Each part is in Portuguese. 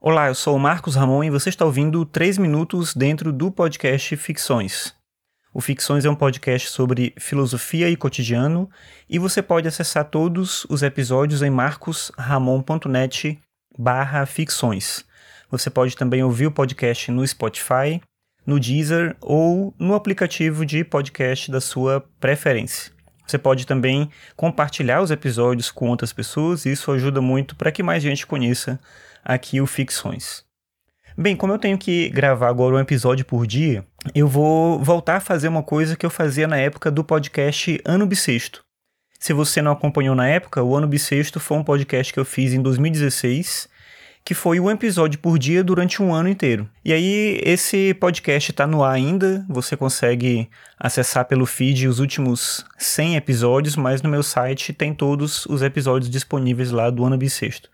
Olá, eu sou o Marcos Ramon e você está ouvindo 3 minutos dentro do podcast Ficções. O Ficções é um podcast sobre filosofia e cotidiano e você pode acessar todos os episódios em marcosramon.net barra ficções. Você pode também ouvir o podcast no Spotify, no Deezer ou no aplicativo de podcast da sua preferência. Você pode também compartilhar os episódios com outras pessoas e isso ajuda muito para que mais gente conheça aqui o Ficções. Bem, como eu tenho que gravar agora um episódio por dia, eu vou voltar a fazer uma coisa que eu fazia na época do podcast Ano Bissexto. Se você não acompanhou na época, o Ano Bissexto foi um podcast que eu fiz em 2016, que foi um episódio por dia durante um ano inteiro. E aí, esse podcast está no ar ainda, você consegue acessar pelo feed os últimos 100 episódios, mas no meu site tem todos os episódios disponíveis lá do Ano Bissexto.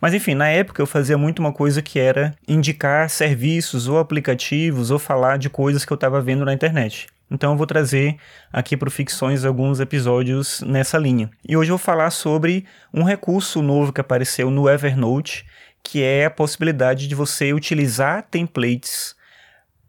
Mas enfim, na época eu fazia muito uma coisa que era indicar serviços ou aplicativos ou falar de coisas que eu estava vendo na internet. Então eu vou trazer aqui para Ficções alguns episódios nessa linha. E hoje eu vou falar sobre um recurso novo que apareceu no Evernote, que é a possibilidade de você utilizar templates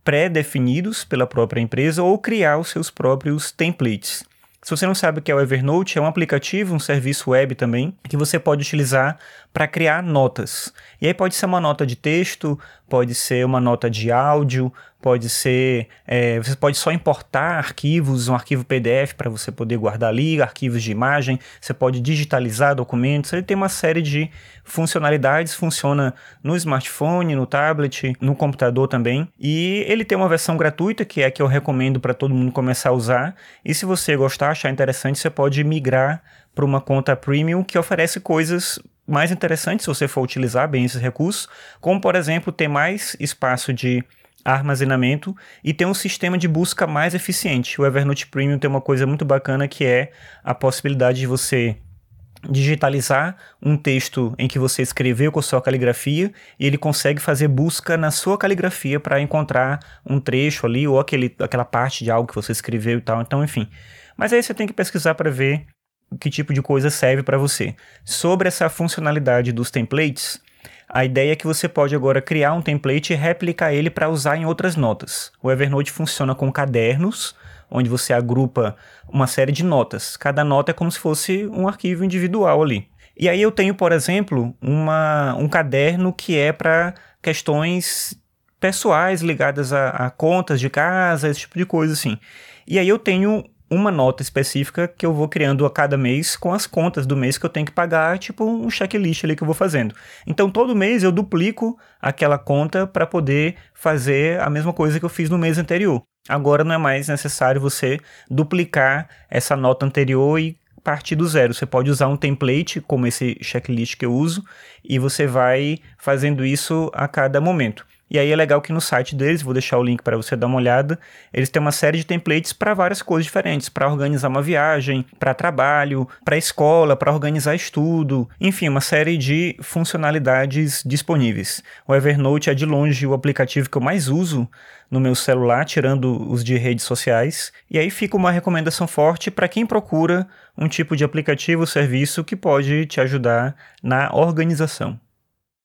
pré-definidos pela própria empresa ou criar os seus próprios templates. Se você não sabe o que é o Evernote, é um aplicativo, um serviço web também, que você pode utilizar para criar notas. E aí pode ser uma nota de texto, pode ser uma nota de áudio, pode ser. É, você pode só importar arquivos, um arquivo PDF para você poder guardar ali, arquivos de imagem, você pode digitalizar documentos. Ele tem uma série de funcionalidades, funciona no smartphone, no tablet, no computador também. E ele tem uma versão gratuita, que é a que eu recomendo para todo mundo começar a usar. E se você gostar, achar interessante, você pode migrar para uma conta premium que oferece coisas mais interessantes se você for utilizar bem esses recursos, como por exemplo ter mais espaço de armazenamento e ter um sistema de busca mais eficiente. O Evernote Premium tem uma coisa muito bacana que é a possibilidade de você digitalizar um texto em que você escreveu com sua caligrafia e ele consegue fazer busca na sua caligrafia para encontrar um trecho ali ou aquele, aquela parte de algo que você escreveu e tal. Então, enfim. Mas aí você tem que pesquisar para ver que tipo de coisa serve para você. Sobre essa funcionalidade dos templates, a ideia é que você pode agora criar um template e replicar ele para usar em outras notas. O Evernote funciona com cadernos, onde você agrupa uma série de notas. Cada nota é como se fosse um arquivo individual ali. E aí eu tenho, por exemplo, uma, um caderno que é para questões pessoais ligadas a, a contas de casa, esse tipo de coisa assim. E aí eu tenho uma nota específica que eu vou criando a cada mês com as contas do mês que eu tenho que pagar, tipo um checklist ali que eu vou fazendo. Então todo mês eu duplico aquela conta para poder fazer a mesma coisa que eu fiz no mês anterior. Agora não é mais necessário você duplicar essa nota anterior e partir do zero. Você pode usar um template, como esse checklist que eu uso, e você vai fazendo isso a cada momento. E aí é legal que no site deles, vou deixar o link para você dar uma olhada, eles têm uma série de templates para várias coisas diferentes, para organizar uma viagem, para trabalho, para escola, para organizar estudo, enfim, uma série de funcionalidades disponíveis. O Evernote é de longe o aplicativo que eu mais uso no meu celular, tirando os de redes sociais. E aí fica uma recomendação forte para quem procura um tipo de aplicativo ou serviço que pode te ajudar na organização.